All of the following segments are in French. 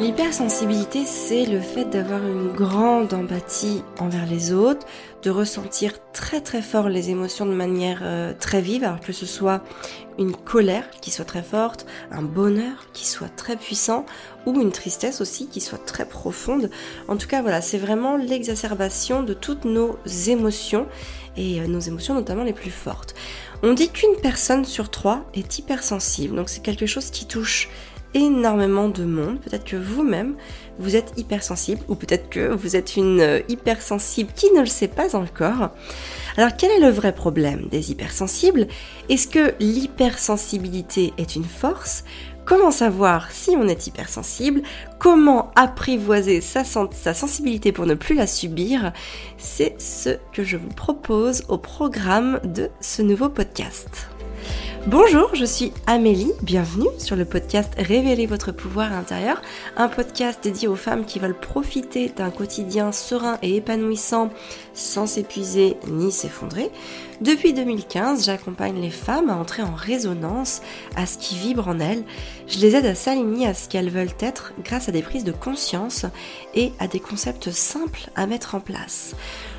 L'hypersensibilité. C'est le fait d'avoir une grande empathie envers les autres, de ressentir très très fort les émotions de manière euh, très vive, alors que ce soit une colère qui soit très forte, un bonheur qui soit très puissant, ou une tristesse aussi qui soit très profonde. En tout cas, voilà, c'est vraiment l'exacerbation de toutes nos émotions, et euh, nos émotions notamment les plus fortes. On dit qu'une personne sur trois est hypersensible, donc c'est quelque chose qui touche énormément de monde. Peut-être que vous-même, vous êtes hypersensible, ou peut-être que vous êtes une euh, hypersensible qui ne le sait pas encore. Alors quel est le vrai problème des hypersensibles? Est-ce que l'hypersensibilité est une force? Comment savoir si on est hypersensible? Comment apprivoiser sa, sa, sensibilité pour ne plus la subir? C'est ce que je vous propose au programme de ce nouveau podcast. Bonjour, je suis Amélie, bienvenue sur le podcast Révéler votre pouvoir intérieur, un podcast dédié aux femmes qui veulent profiter d'un quotidien serein et épanouissant sans s'épuiser ni s'effondrer. Depuis 2015, j'accompagne les femmes à entrer en résonance à ce qui vibre en elles. Je les aide à s'aligner à ce qu'elles veulent être grâce à des prises de conscience et à des concepts simples à mettre en place.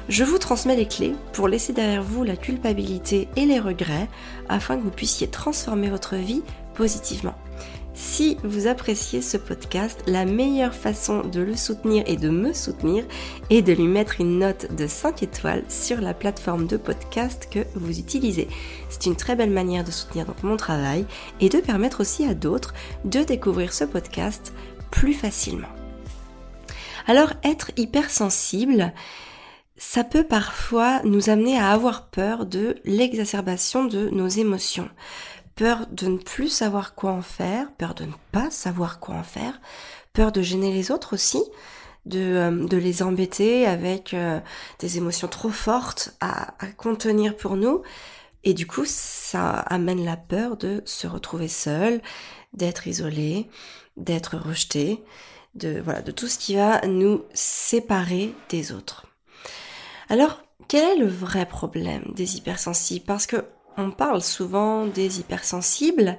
Je vous transmets les clés pour laisser derrière vous la culpabilité et les regrets afin que vous puissiez transformer votre vie positivement. Si vous appréciez ce podcast, la meilleure façon de le soutenir et de me soutenir est de lui mettre une note de 5 étoiles sur la plateforme de podcast que vous utilisez. C'est une très belle manière de soutenir mon travail et de permettre aussi à d'autres de découvrir ce podcast plus facilement. Alors être hypersensible, ça peut parfois nous amener à avoir peur de l'exacerbation de nos émotions. Peur de ne plus savoir quoi en faire, peur de ne pas savoir quoi en faire, peur de gêner les autres aussi, de, euh, de les embêter avec euh, des émotions trop fortes à, à contenir pour nous. Et du coup, ça amène la peur de se retrouver seul, d'être isolé, d'être rejeté, de, voilà, de tout ce qui va nous séparer des autres. Alors, quel est le vrai problème des hypersensibles? Parce que on parle souvent des hypersensibles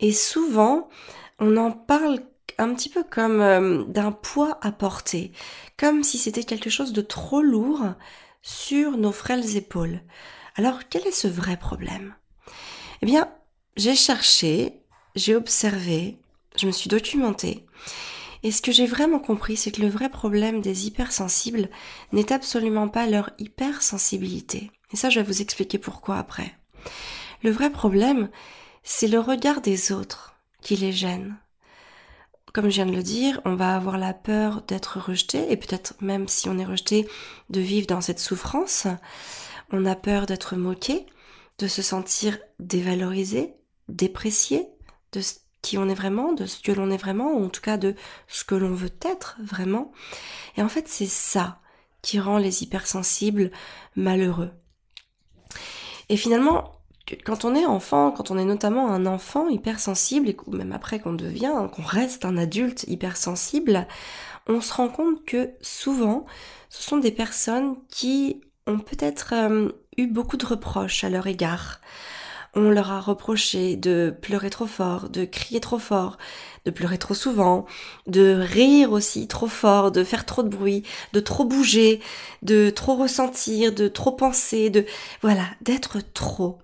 et souvent on en parle un petit peu comme euh, d'un poids à porter, comme si c'était quelque chose de trop lourd sur nos frêles épaules. Alors, quel est ce vrai problème? Eh bien, j'ai cherché, j'ai observé, je me suis documentée et ce que j'ai vraiment compris, c'est que le vrai problème des hypersensibles n'est absolument pas leur hypersensibilité. Et ça, je vais vous expliquer pourquoi après. Le vrai problème, c'est le regard des autres qui les gêne. Comme je viens de le dire, on va avoir la peur d'être rejeté, et peut-être même si on est rejeté, de vivre dans cette souffrance. On a peur d'être moqué, de se sentir dévalorisé, déprécié, de qui on est vraiment, de ce que l'on est vraiment, ou en tout cas de ce que l'on veut être vraiment. Et en fait, c'est ça qui rend les hypersensibles malheureux. Et finalement, quand on est enfant, quand on est notamment un enfant hypersensible, et même après qu'on devient, qu'on reste un adulte hypersensible, on se rend compte que souvent, ce sont des personnes qui ont peut-être euh, eu beaucoup de reproches à leur égard on leur a reproché de pleurer trop fort, de crier trop fort, de pleurer trop souvent, de rire aussi trop fort, de faire trop de bruit, de trop bouger, de trop ressentir, de trop penser, de voilà, d'être trop.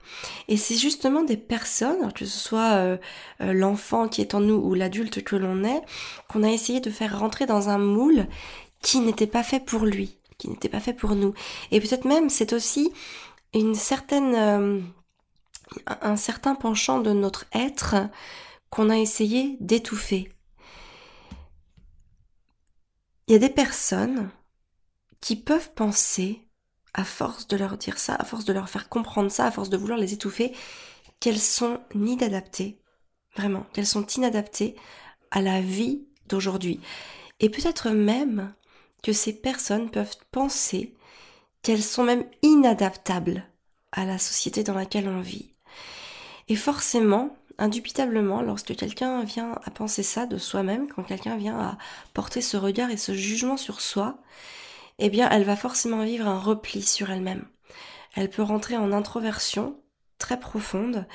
Et c'est justement des personnes, que ce soit euh, euh, l'enfant qui est en nous ou l'adulte que l'on est, qu'on a essayé de faire rentrer dans un moule qui n'était pas fait pour lui, qui n'était pas fait pour nous. Et peut-être même c'est aussi une certaine euh, un certain penchant de notre être qu'on a essayé d'étouffer. Il y a des personnes qui peuvent penser, à force de leur dire ça, à force de leur faire comprendre ça, à force de vouloir les étouffer, qu'elles sont inadaptées, vraiment, qu'elles sont inadaptées à la vie d'aujourd'hui. Et peut-être même que ces personnes peuvent penser qu'elles sont même inadaptables à la société dans laquelle on vit. Et forcément, indubitablement, lorsque quelqu'un vient à penser ça de soi-même, quand quelqu'un vient à porter ce regard et ce jugement sur soi, eh bien, elle va forcément vivre un repli sur elle-même. Elle peut rentrer en introversion très profonde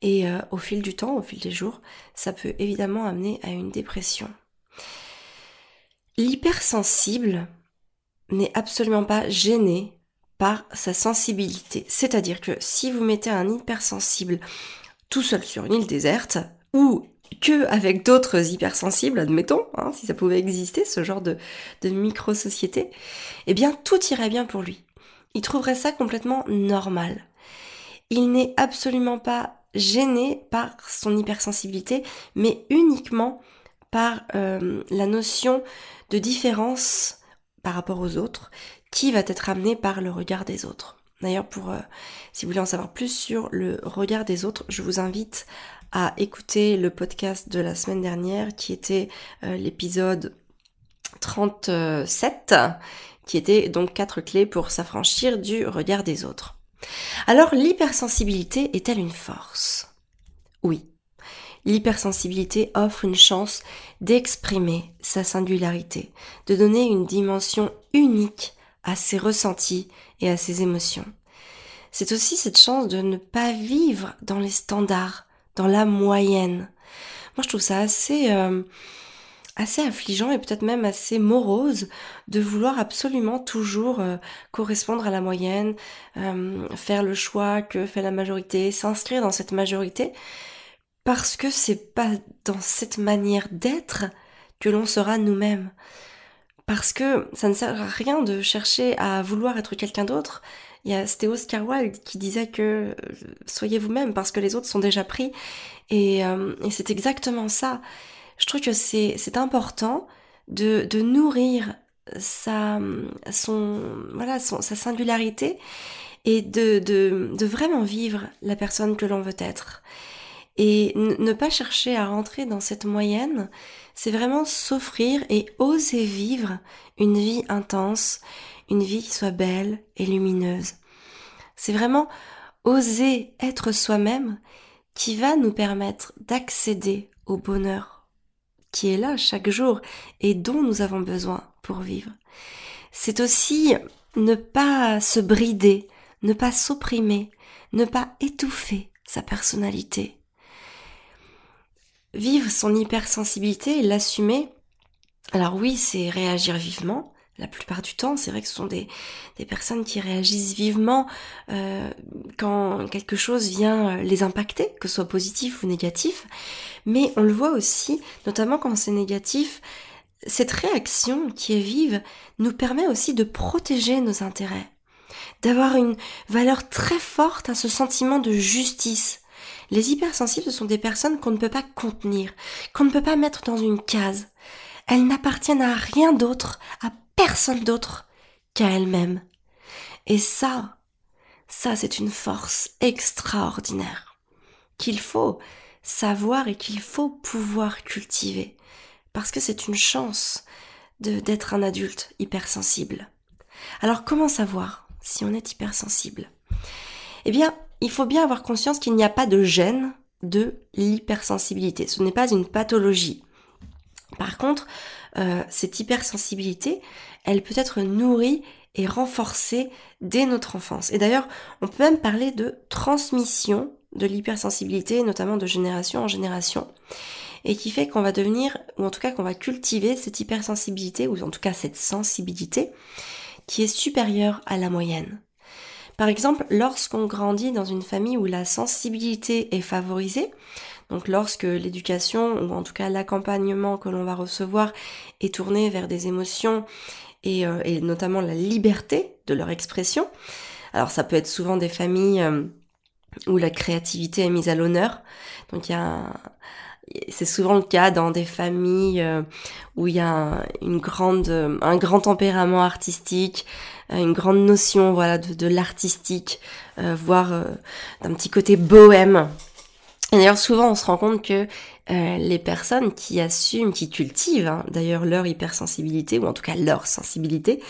et euh, au fil du temps, au fil des jours, ça peut évidemment amener à une dépression. L'hypersensible n'est absolument pas gêné par sa sensibilité. C'est-à-dire que si vous mettez un hypersensible tout seul sur une île déserte, ou que avec d'autres hypersensibles, admettons, hein, si ça pouvait exister, ce genre de, micro-société, eh bien tout irait bien pour lui. Il trouverait ça complètement normal. Il n'est absolument pas gêné par son hypersensibilité, mais uniquement par euh, la notion de différence par rapport aux autres qui va être amenée par le regard des autres. D'ailleurs, pour euh, si vous voulez en savoir plus sur le regard des autres, je vous invite à écouter le podcast de la semaine dernière qui était euh, l'épisode 37 qui était donc quatre clés pour s'affranchir du regard des autres. Alors l'hypersensibilité est-elle une force? Oui. L'hypersensibilité offre une chance d'exprimer sa singularité, de donner une dimension unique à ses ressentis et à ses émotions. C'est aussi cette chance de ne pas vivre dans les standards, dans la moyenne. Moi, je trouve ça assez, euh, affligeant et peut-être même assez morose de vouloir absolument toujours euh, correspondre à la moyenne, euh, faire le choix que fait la majorité, s'inscrire dans cette majorité, parce que c'est pas dans cette manière d'être que l'on sera nous-mêmes. Parce que ça ne sert à rien de chercher à vouloir être quelqu'un d'autre. Il y a, c'était Oscar Wilde qui disait que euh, soyez vous-même parce que les autres sont déjà pris. Et, et c'est exactement ça je trouve que c'est, important de, nourrir sa, son, voilà, son, sa singularité et de, de vraiment vivre la personne que l'on veut être. Et ne pas chercher à rentrer dans cette moyenne, c'est vraiment s'offrir et oser vivre une vie intense, une vie qui soit belle et lumineuse. C'est vraiment oser être soi-même qui va nous permettre d'accéder au bonheur qui est là chaque jour et dont nous avons besoin pour vivre. C'est aussi ne pas se brider, ne pas s'opprimer, ne pas étouffer sa personnalité. Vivre son hypersensibilité et l'assumer, alors oui, c'est réagir vivement, la plupart du temps, c'est vrai que ce sont des, des personnes qui réagissent vivement euh, quand quelque chose vient euh, les impacter, que ce soit positif ou négatif. Mais on le voit aussi, notamment quand c'est négatif, cette réaction qui est vive nous permet aussi de protéger nos intérêts, d'avoir une valeur très forte à ce sentiment de justice. Les hypersensibles sont des personnes qu'on ne peut pas contenir, qu'on ne peut pas mettre dans une case. Elles n'appartiennent à rien d'autre, à personne d'autre qu'à elle-même. Et ça, ça c'est une force extraordinaire qu'il faut savoir et qu'il faut pouvoir cultiver parce que c'est une chance d'être un adulte hypersensible. Alors comment savoir si on est hypersensible? Eh bien, il faut bien avoir conscience qu'il n'y a pas de gène de l'hypersensibilité. Ce n'est pas une pathologie. Par contre, euh, cette hypersensibilité, elle peut être nourrie et renforcée dès notre enfance. Et d'ailleurs, on peut même parler de transmission de l'hypersensibilité, notamment de génération en génération, et qui fait qu'on va devenir, ou en tout cas qu'on va cultiver cette hypersensibilité, ou en tout cas cette sensibilité, qui est supérieure à la moyenne. Par exemple, lorsqu'on grandit dans une famille où la sensibilité est favorisée, donc lorsque l'éducation, ou en tout cas l'accompagnement que l'on va recevoir, est tourné vers des émotions et, euh, notamment la liberté de leur expression, alors ça peut être souvent des familles euh, où la créativité est mise à l'honneur. Donc c'est souvent le cas dans des familles euh, où il y a une grande, un grand tempérament artistique, une grande notion voilà de, de l'artistique, voire d'un petit côté bohème et d'ailleurs, souvent, on se rend compte que euh, les personnes qui assument, qui cultivent hein, d'ailleurs leur hypersensibilité, ou en tout cas leur sensibilité,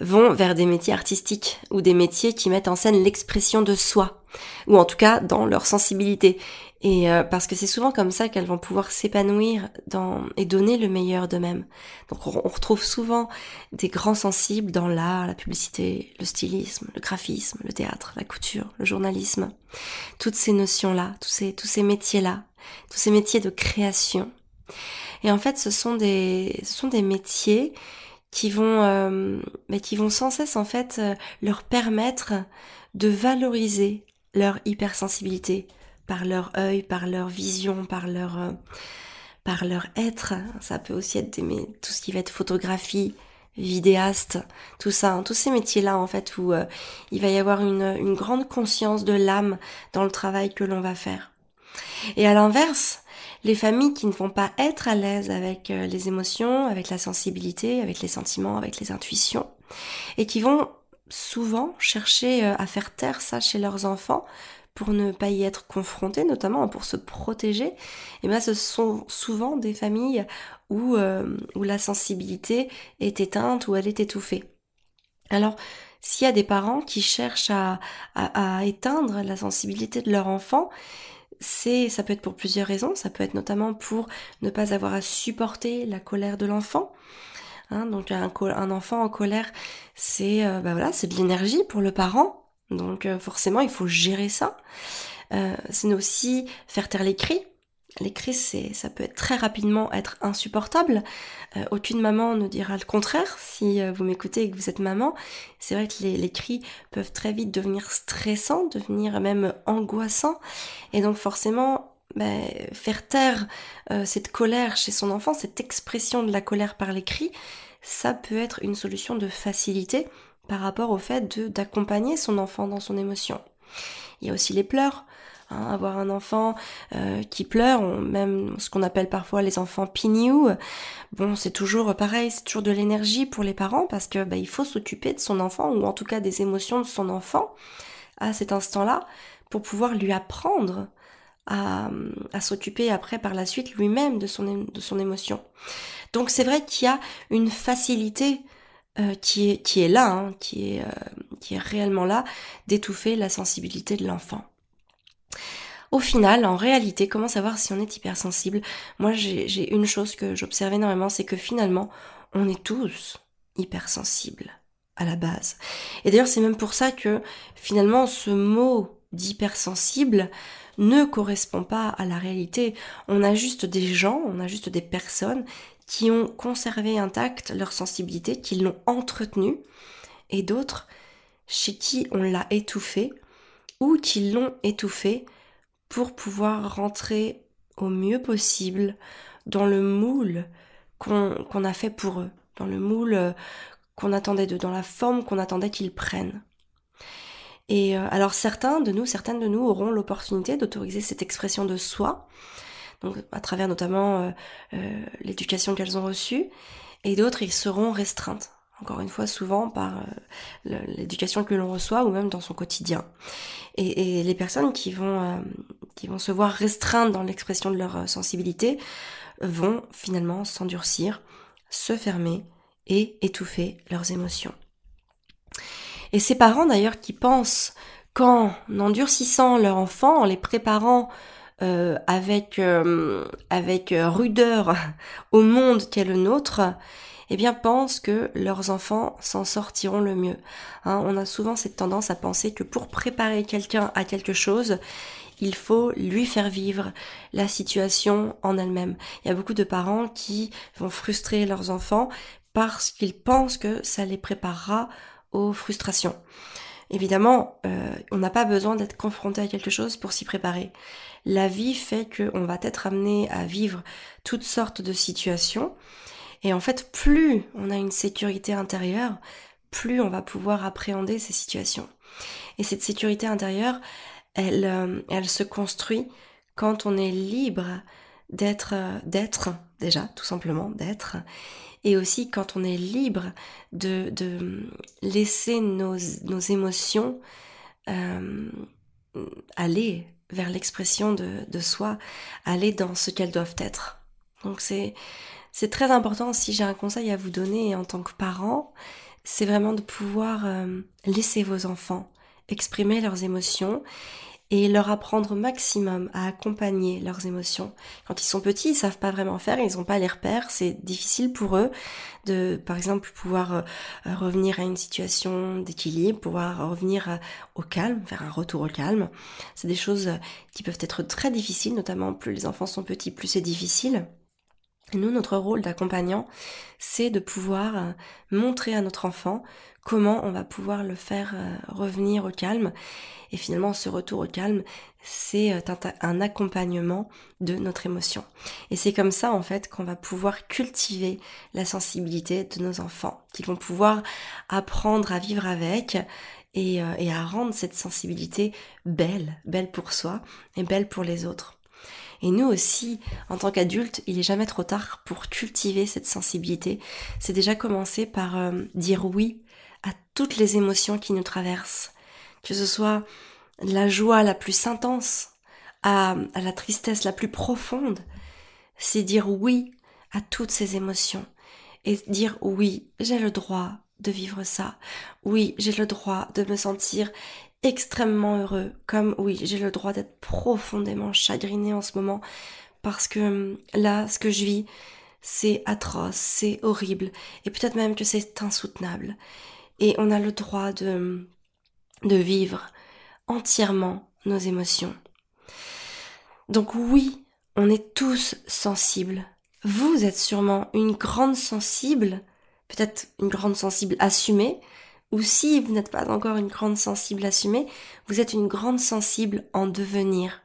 vont vers des métiers artistiques, ou des métiers qui mettent en scène l'expression de soi, ou en tout cas dans leur sensibilité. Et euh, parce que c'est souvent comme ça qu'elles vont pouvoir s'épanouir dans et donner le meilleur d'eux-mêmes. Donc on, retrouve souvent des grands sensibles dans l'art, la publicité, le stylisme, le graphisme, le théâtre, la couture, le journalisme. Toutes ces notions-là, tous ces tous ces métiers-là, tous ces métiers de création. Et en fait, ce sont des ce sont des métiers qui vont euh, qui vont sans cesse en fait euh, leur permettre de valoriser leur hypersensibilité par leur œil, par leur vision, par leur euh, par leur être. Ça peut aussi être tout ce qui va être photographie, vidéaste, tout ça, hein. tous ces métiers-là en fait où euh, il va y avoir une, une grande conscience de l'âme dans le travail que l'on va faire. Et à l'inverse, les familles qui ne vont pas être à l'aise avec euh, les émotions, avec la sensibilité, avec les sentiments, avec les intuitions, et qui vont souvent chercher à faire taire ça chez leurs enfants pour ne pas y être confrontés, notamment pour se protéger, et eh bien ce sont souvent des familles où, euh, où la sensibilité est éteinte, ou elle est étouffée. Alors, s'il y a des parents qui cherchent à, à, éteindre la sensibilité de leur enfant, c'est, ça peut être pour plusieurs raisons. Ça peut être notamment pour ne pas avoir à supporter la colère de l'enfant. Hein, donc un, un, enfant en colère, c'est euh, bah voilà, c'est de l'énergie pour le parent. Donc euh, forcément, il faut gérer ça. Euh, c'est aussi faire taire les cris. Les cris, ça peut très rapidement être insupportable. Euh, aucune maman ne dira le contraire. Si vous m'écoutez et que vous êtes maman, c'est vrai que les, cris peuvent très vite devenir stressants, devenir même angoissants. Et donc forcément, ben, faire taire cette colère chez son enfant, cette expression de la colère par les cris, ça peut être une solution de facilité par rapport au fait d'accompagner son enfant dans son émotion. Il y a aussi les pleurs. Hein, avoir un enfant euh, qui pleure, même ce qu'on appelle parfois les enfants pignou, bon c'est toujours pareil, c'est toujours de l'énergie pour les parents parce que bah, il faut s'occuper de son enfant ou en tout cas des émotions de son enfant à cet instant-là pour pouvoir lui apprendre à, à s'occuper après par la suite lui-même de son, de son émotion. Donc c'est vrai qu'il y a une facilité euh, qui, est, là, hein, euh, qui est réellement là, d'étouffer la sensibilité de l'enfant. Au final, en réalité, comment savoir si on est hypersensible? Moi, j'ai une chose que j'observe énormément, c'est que finalement, on est tous hypersensibles à la base. Et d'ailleurs, c'est même pour ça que finalement, ce mot d'hypersensible ne correspond pas à la réalité. On a juste des gens, on a juste des personnes qui ont conservé intacte leur sensibilité, qui l'ont entretenue, et d'autres chez qui on l'a étouffée, ou qui l'ont étouffée pour pouvoir rentrer au mieux possible dans le moule qu'on a fait pour eux, dans le moule euh, qu'on attendait d'eux, dans la forme qu'on attendait qu'ils prennent. Et euh, alors certains de nous, certaines de nous auront l'opportunité d'autoriser cette expression de soi, à travers notamment euh, euh, l'éducation qu'elles ont reçue, et d'autres, ils seront restreintes, encore une fois, souvent par euh, l'éducation que l'on reçoit ou même dans son quotidien. Et, et les personnes qui vont, qui vont se voir restreintes dans l'expression de leur sensibilité vont finalement s'endurcir, se fermer et étouffer leurs émotions. Et ces parents d'ailleurs qui pensent qu'en endurcissant leur enfant, en les préparant euh, avec euh, avec rudeur au monde qu'est le nôtre, eh bien pensent que leurs enfants s'en sortiront le mieux. Hein, on a souvent cette tendance à penser que pour préparer quelqu'un à quelque chose, il faut lui faire vivre la situation en elle-même. Il y a beaucoup de parents qui vont frustrer leurs enfants parce qu'ils pensent que ça les préparera aux frustrations. Évidemment, euh, on n'a pas besoin d'être confronté à quelque chose pour s'y préparer. La vie fait qu'on va être amené à vivre toutes sortes de situations. Et en fait, plus on a une sécurité intérieure, plus on va pouvoir appréhender ces situations. Et cette sécurité intérieure, elle, euh, se construit quand on est libre d'être, euh, d'être, déjà, tout simplement, d'être, et aussi quand on est libre de, laisser nos, nos émotions euh, aller vers l'expression de, soi, aller dans ce qu'elles doivent être. Donc c'est c'est très important si j'ai un conseil à vous donner en tant que parent, c'est vraiment de pouvoir euh, laisser vos enfants exprimer leurs émotions et leur apprendre au maximum à accompagner leurs émotions. Quand ils sont petits, ils savent pas vraiment faire, ils n'ont pas les repères, c'est difficile pour eux de, par exemple, pouvoir euh, revenir à une situation d'équilibre, pouvoir revenir euh, au calme, faire un retour au calme. C'est des choses qui peuvent être très difficiles, notamment plus les enfants sont petits, plus c'est difficile. Nous, notre rôle d'accompagnant, c'est de pouvoir euh, montrer à notre enfant comment on va pouvoir le faire euh, revenir au calme. Et finalement, ce retour au calme, c'est euh, un accompagnement de notre émotion. Et c'est comme ça, en fait, qu'on va pouvoir cultiver la sensibilité de nos enfants, qu'ils vont pouvoir apprendre à vivre avec et, et à rendre cette sensibilité belle, belle pour soi et belle pour les autres. Et nous aussi, en tant qu'adultes, il est jamais trop tard pour cultiver cette sensibilité. C'est déjà commencer par euh, dire oui à toutes les émotions qui nous traversent. Que ce soit la joie la plus intense à la tristesse la plus profonde. C'est dire oui à toutes ces émotions. Et dire oui, j'ai le droit de vivre ça. Oui, j'ai le droit de me sentir extrêmement heureux, comme oui, j'ai le droit d'être profondément chagriné en ce moment, parce que hum, là, ce que je vis, c'est atroce, c'est horrible, et peut-être même que c'est insoutenable. Et on a le droit de, hum, de vivre entièrement nos émotions. Donc oui, on est tous sensibles. Vous êtes sûrement une grande sensible, peut-être une grande sensible assumée, ou si vous n'êtes pas encore une grande sensible assumée, vous êtes une grande sensible en devenir.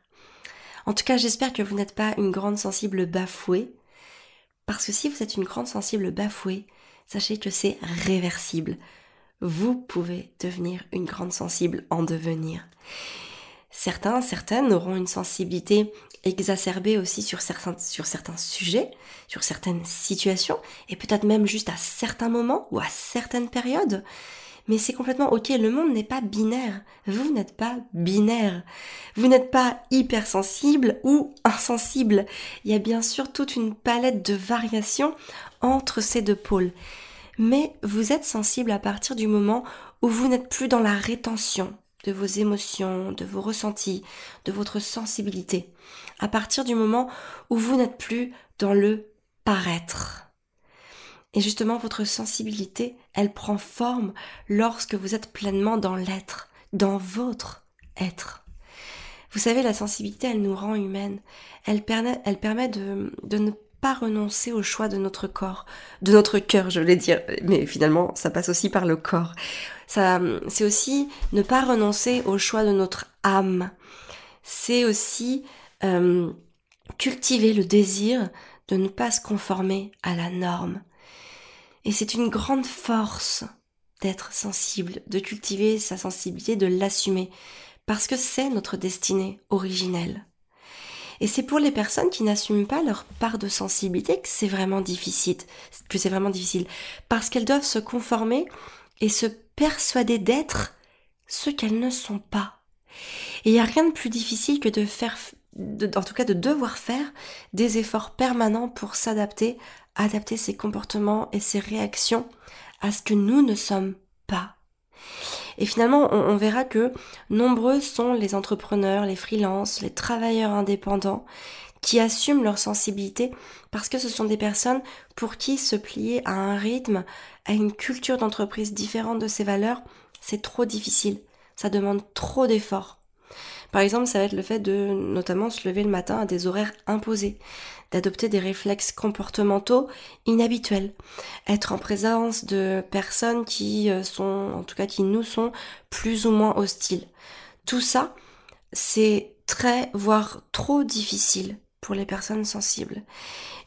En tout cas, j'espère que vous n'êtes pas une grande sensible bafouée, parce que si vous êtes une grande sensible bafouée, sachez que c'est réversible. Vous pouvez devenir une grande sensible en devenir. Certains, certaines auront une sensibilité exacerbée aussi sur certains, sur certains sujets, sur certaines situations, et peut-être même juste à certains moments ou à certaines périodes. Mais c'est complètement ok, le monde n'est pas binaire. Vous n'êtes pas binaire. Vous n'êtes pas hypersensible ou insensible. Il y a bien sûr toute une palette de variations entre ces deux pôles. Mais vous êtes sensible à partir du moment où vous n'êtes plus dans la rétention de vos émotions, de vos ressentis, de votre sensibilité. À partir du moment où vous n'êtes plus dans le paraître. Et justement, votre sensibilité, elle prend forme lorsque vous êtes pleinement dans l'être, dans votre être. Vous savez, la sensibilité, elle nous rend humaines. Elle permet, de ne pas renoncer au choix de notre corps, de notre cœur, je voulais dire, mais finalement, ça passe aussi par le corps. Ça, c'est aussi ne pas renoncer au choix de notre âme. C'est aussi euh, cultiver le désir de ne pas se conformer à la norme. Et c'est une grande force d'être sensible, de cultiver sa sensibilité, de l'assumer, parce que c'est notre destinée originelle. Et c'est pour les personnes qui n'assument pas leur part de sensibilité que c'est vraiment difficile, que parce qu'elles doivent se conformer et se persuader d'être ce qu'elles ne sont pas. Et il n'y a rien de plus difficile que de faire, en tout cas de devoir faire des efforts permanents pour s'adapter adapter ses comportements et ses réactions à ce que nous ne sommes pas. Et finalement, on, verra que nombreux sont les entrepreneurs, les freelances, les travailleurs indépendants qui assument leur sensibilité parce que ce sont des personnes pour qui se plier à un rythme, à une culture d'entreprise différente de ses valeurs, c'est trop difficile. Ça demande trop d'efforts. Par exemple, ça va être le fait de notamment se lever le matin à des horaires imposés d'adopter des réflexes comportementaux inhabituels, être en présence de personnes qui euh, sont, en tout cas qui nous sont plus ou moins hostiles. Tout ça, c'est très, voire trop difficile pour les personnes sensibles.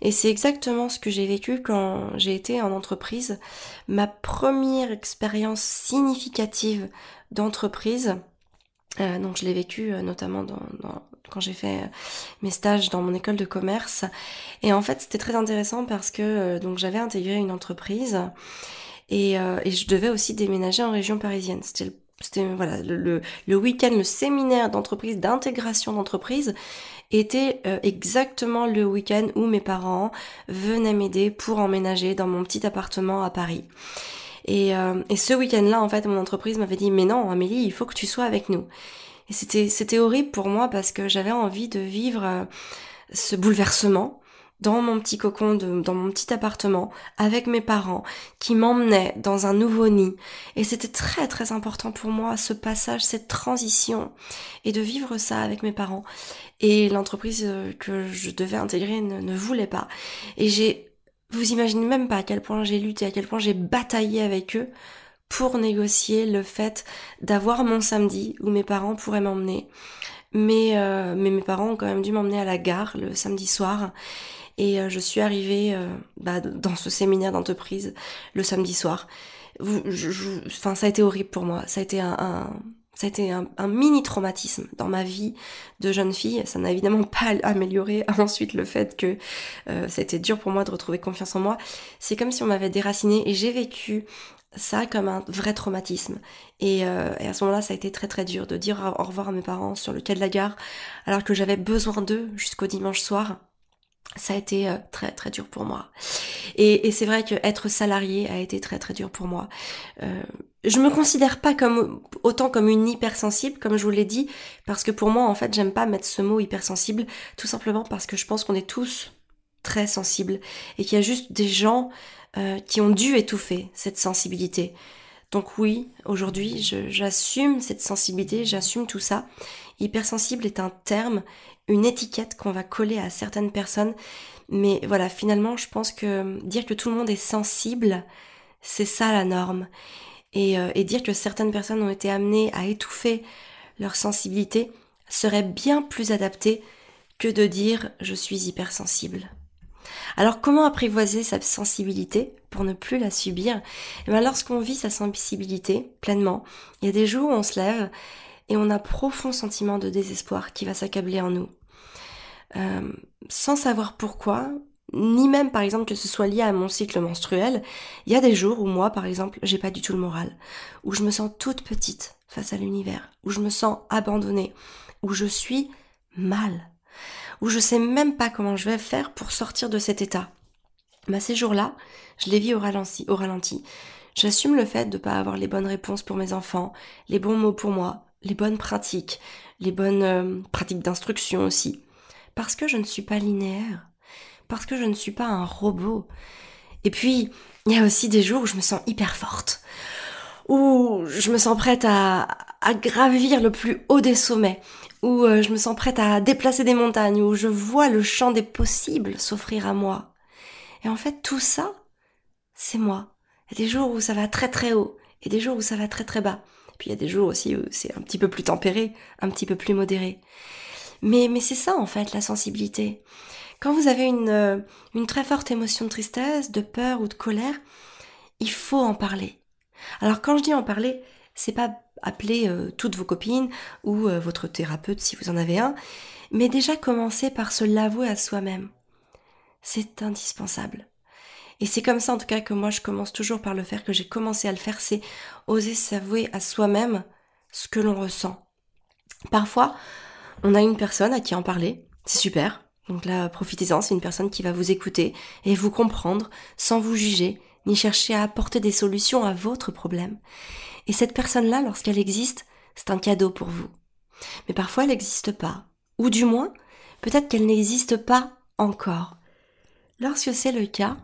Et c'est exactement ce que j'ai vécu quand j'ai été en entreprise. Ma première expérience significative d'entreprise, euh, donc je l'ai vécu euh, notamment dans, quand j'ai fait euh, mes stages dans mon école de commerce. Et en fait, c'était très intéressant parce que donc j'avais intégré une entreprise et, et, je devais aussi déménager en région parisienne. C'était le, le, week-end, le séminaire d'entreprise, d'intégration d'entreprise était exactement le week-end où mes parents venaient m'aider pour emménager dans mon petit appartement à Paris. Et ce week-end-là, en fait, mon entreprise m'avait dit, mais non, Amélie, il faut que tu sois avec nous. Et c'était, c'était horrible pour moi parce que j'avais envie de vivre euh, ce bouleversement dans mon petit cocon, dans mon petit appartement, avec mes parents, qui m'emmenaient dans un nouveau nid. Et c'était très très important pour moi, ce passage, cette transition, et de vivre ça avec mes parents. Et l'entreprise euh, que je devais intégrer ne, ne voulait pas. Et j'ai, vous imaginez même pas à quel point j'ai lutté, à quel point j'ai bataillé avec eux pour négocier le fait d'avoir mon samedi où mes parents pourraient m'emmener. Mais, euh, mais mes parents ont quand même dû m'emmener à la gare le samedi soir. Et euh, je suis arrivée euh, bah, dans ce séminaire d'entreprise le samedi soir. Enfin, ça a été horrible pour moi. Ça a été un, mini traumatisme dans ma vie de jeune fille. Ça n'a évidemment pas amélioré ensuite le fait que ça a été dur pour moi de retrouver confiance en moi. C'est comme si on m'avait déraciné et j'ai vécu ça comme un vrai traumatisme. Et, euh, et à ce moment-là, ça a été très très dur de dire au revoir à mes parents sur le quai de la gare alors que j'avais besoin d'eux jusqu'au dimanche soir ça a été euh, très très dur pour moi. Et, et c'est vrai que être salarié a été très très dur pour moi. Euh, je me considère pas comme autant comme une hypersensible, comme je vous l'ai dit, parce que pour moi en fait j'aime pas mettre ce mot hypersensible, tout simplement parce que je pense qu'on est tous très sensibles et qu'il y a juste des gens euh, qui ont dû étouffer cette sensibilité. Donc oui, aujourd'hui, j'assume cette sensibilité, j'assume tout ça. Hypersensible est un terme une étiquette qu'on va coller à certaines personnes. Mais voilà, finalement, je pense que dire que tout le monde est sensible, c'est ça la norme. Et, euh, et, dire que certaines personnes ont été amenées à étouffer leur sensibilité serait bien plus adapté que de dire je suis hypersensible. Alors comment apprivoiser sa sensibilité pour ne plus la subir? Eh bien, Lorsqu'on vit sa sensibilité pleinement, il y a des jours où on se lève et on a profond sentiment de désespoir qui va s'accabler en nous. Euh, sans savoir pourquoi, ni même par exemple que ce soit lié à mon cycle menstruel, il y a des jours où moi par exemple j'ai pas du tout le moral, où je me sens toute petite face à l'univers, où je me sens abandonnée, où je suis mal, où je sais même pas comment je vais faire pour sortir de cet état. Bah, ces jours-là, je les vis au ralenti. J'assume le fait de ne pas avoir les bonnes réponses pour mes enfants, les bons mots pour moi, les bonnes pratiques, les bonnes euh, pratiques d'instruction aussi. Parce que je ne suis pas linéaire. Parce que je ne suis pas un robot. Et puis, il y a aussi des jours où je me sens hyper forte. Où je me sens prête à gravir le plus haut des sommets. Où euh, je me sens prête à déplacer des montagnes. Où je vois le champ des possibles s'offrir à moi. Et en fait, tout ça, c'est moi. Il y a des jours où ça va très très haut. Et des jours où ça va très très bas. Puis il y a des jours aussi où c'est un petit peu plus tempéré, un petit peu plus modéré. Mais, mais c'est ça en fait la sensibilité. Quand vous avez une, euh, une très forte émotion de tristesse, de peur ou de colère, il faut en parler. Alors quand je dis en parler, c'est pas appeler euh, toutes vos copines ou euh, votre thérapeute si vous en avez un, mais déjà commencer par se l'avouer à soi-même. C'est indispensable. Et c'est comme ça en tout cas que moi je commence toujours par le faire, que j'ai commencé à le faire, c'est oser s'avouer à soi-même ce que l'on ressent. Parfois, on a une personne à qui en parler, c'est super. Donc là, profitez-en, c'est une personne qui va vous écouter et vous comprendre sans vous juger, ni chercher à apporter des solutions à votre problème. Et cette personne-là, lorsqu'elle existe, c'est un cadeau pour vous. Mais parfois, elle n'existe pas. Ou du moins, peut-être qu'elle n'existe pas encore. Lorsque c'est le cas,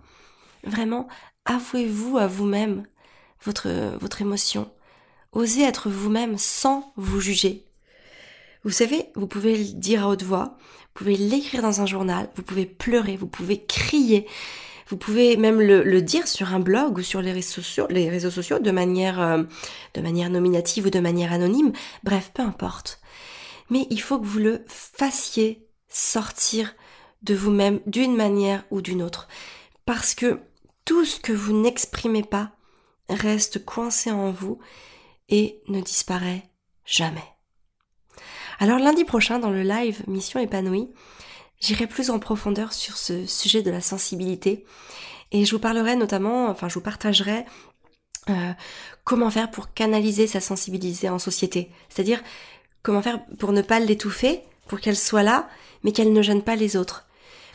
Vraiment, avouez-vous à vous-même votre, votre émotion. Osez être vous-même sans vous juger. Vous savez, vous pouvez le dire à haute voix, vous pouvez l'écrire dans un journal, vous pouvez pleurer, vous pouvez crier, vous pouvez même le, dire sur un blog ou sur les réseaux sociaux, euh, de manière nominative ou de manière anonyme. Bref, peu importe. Mais il faut que vous le fassiez sortir de vous-même d'une manière ou d'une autre. Parce que tout ce que vous n'exprimez pas reste coincé en vous et ne disparaît jamais. Alors lundi prochain, dans le live Mission épanouie, j'irai plus en profondeur sur ce sujet de la sensibilité et je vous parlerai notamment, enfin je vous partagerai euh, comment faire pour canaliser sa sensibilité en société. C'est-à-dire comment faire pour ne pas l'étouffer, pour qu'elle soit là, mais qu'elle ne gêne pas les autres.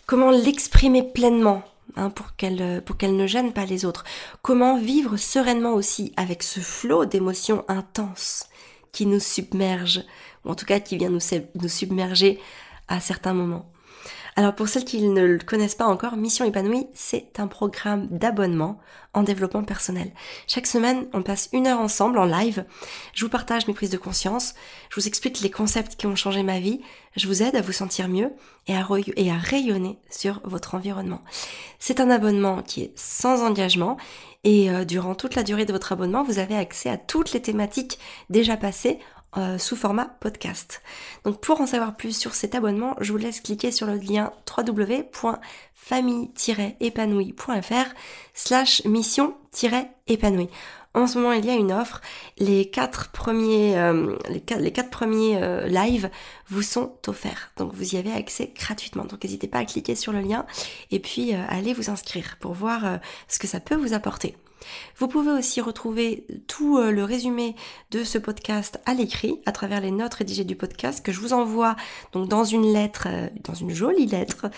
Comment l'exprimer pleinement, Hein, pour qu'elle pour qu'elle ne gêne pas les autres. Comment vivre sereinement aussi avec ce flot d'émotions intenses qui nous submerge, ou en tout cas qui vient nous submerger à certains moments. Alors pour celles qui ne le connaissent pas encore, Mission épanouie, c'est un programme d'abonnement en développement personnel. Chaque semaine, on passe une heure ensemble en live. Je vous partage mes prises de conscience, je vous explique les concepts qui ont changé ma vie, je vous aide à vous sentir mieux et à, rayonner sur votre environnement. C'est un abonnement qui est sans engagement et euh, durant toute la durée de votre abonnement, vous avez accès à toutes les thématiques déjà passées euh, sous format podcast. Donc pour en savoir plus sur cet abonnement, je vous laisse cliquer sur le lien www.famille-épanouie.fr slash mission-épanouie. En ce moment, il y a une offre. Les quatre premiers, euh, les, quatre, premiers euh, lives vous sont offerts. Donc vous y avez accès gratuitement. Donc n'hésitez pas à cliquer sur le lien et puis allez vous inscrire pour voir ce que ça peut vous apporter. Vous pouvez aussi retrouver tout euh, le résumé de ce podcast à l'écrit à travers les notes rédigées du podcast que je vous envoie donc dans une lettre, euh, dans une jolie lettre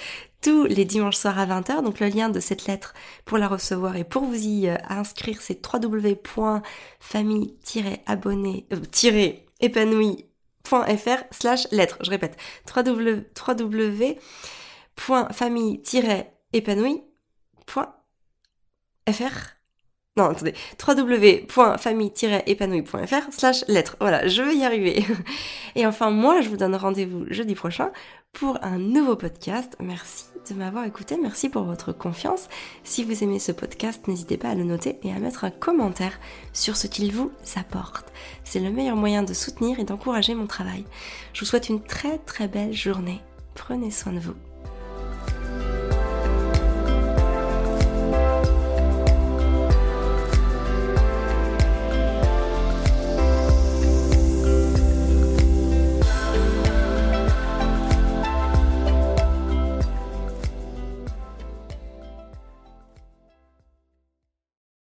tous les dimanches soirs à 20h. Donc le lien de cette lettre pour la recevoir et pour vous y euh, inscrire, c'est www.famille-épanouie.fr slash lettre. Je répète, www.famille-épanouie.fr non, attendez, www.famille-épanouie.fr slash lettres. Voilà, je vais y arriver. Et enfin, moi, je vous donne rendez-vous jeudi prochain pour un nouveau podcast. Merci de m'avoir écouté, merci pour votre confiance. Si vous aimez ce podcast, n'hésitez pas à le noter et à mettre un commentaire sur ce qu'il vous apporte. C'est le meilleur moyen de soutenir et d'encourager mon travail. Je vous souhaite une très très belle journée. Prenez soin de vous.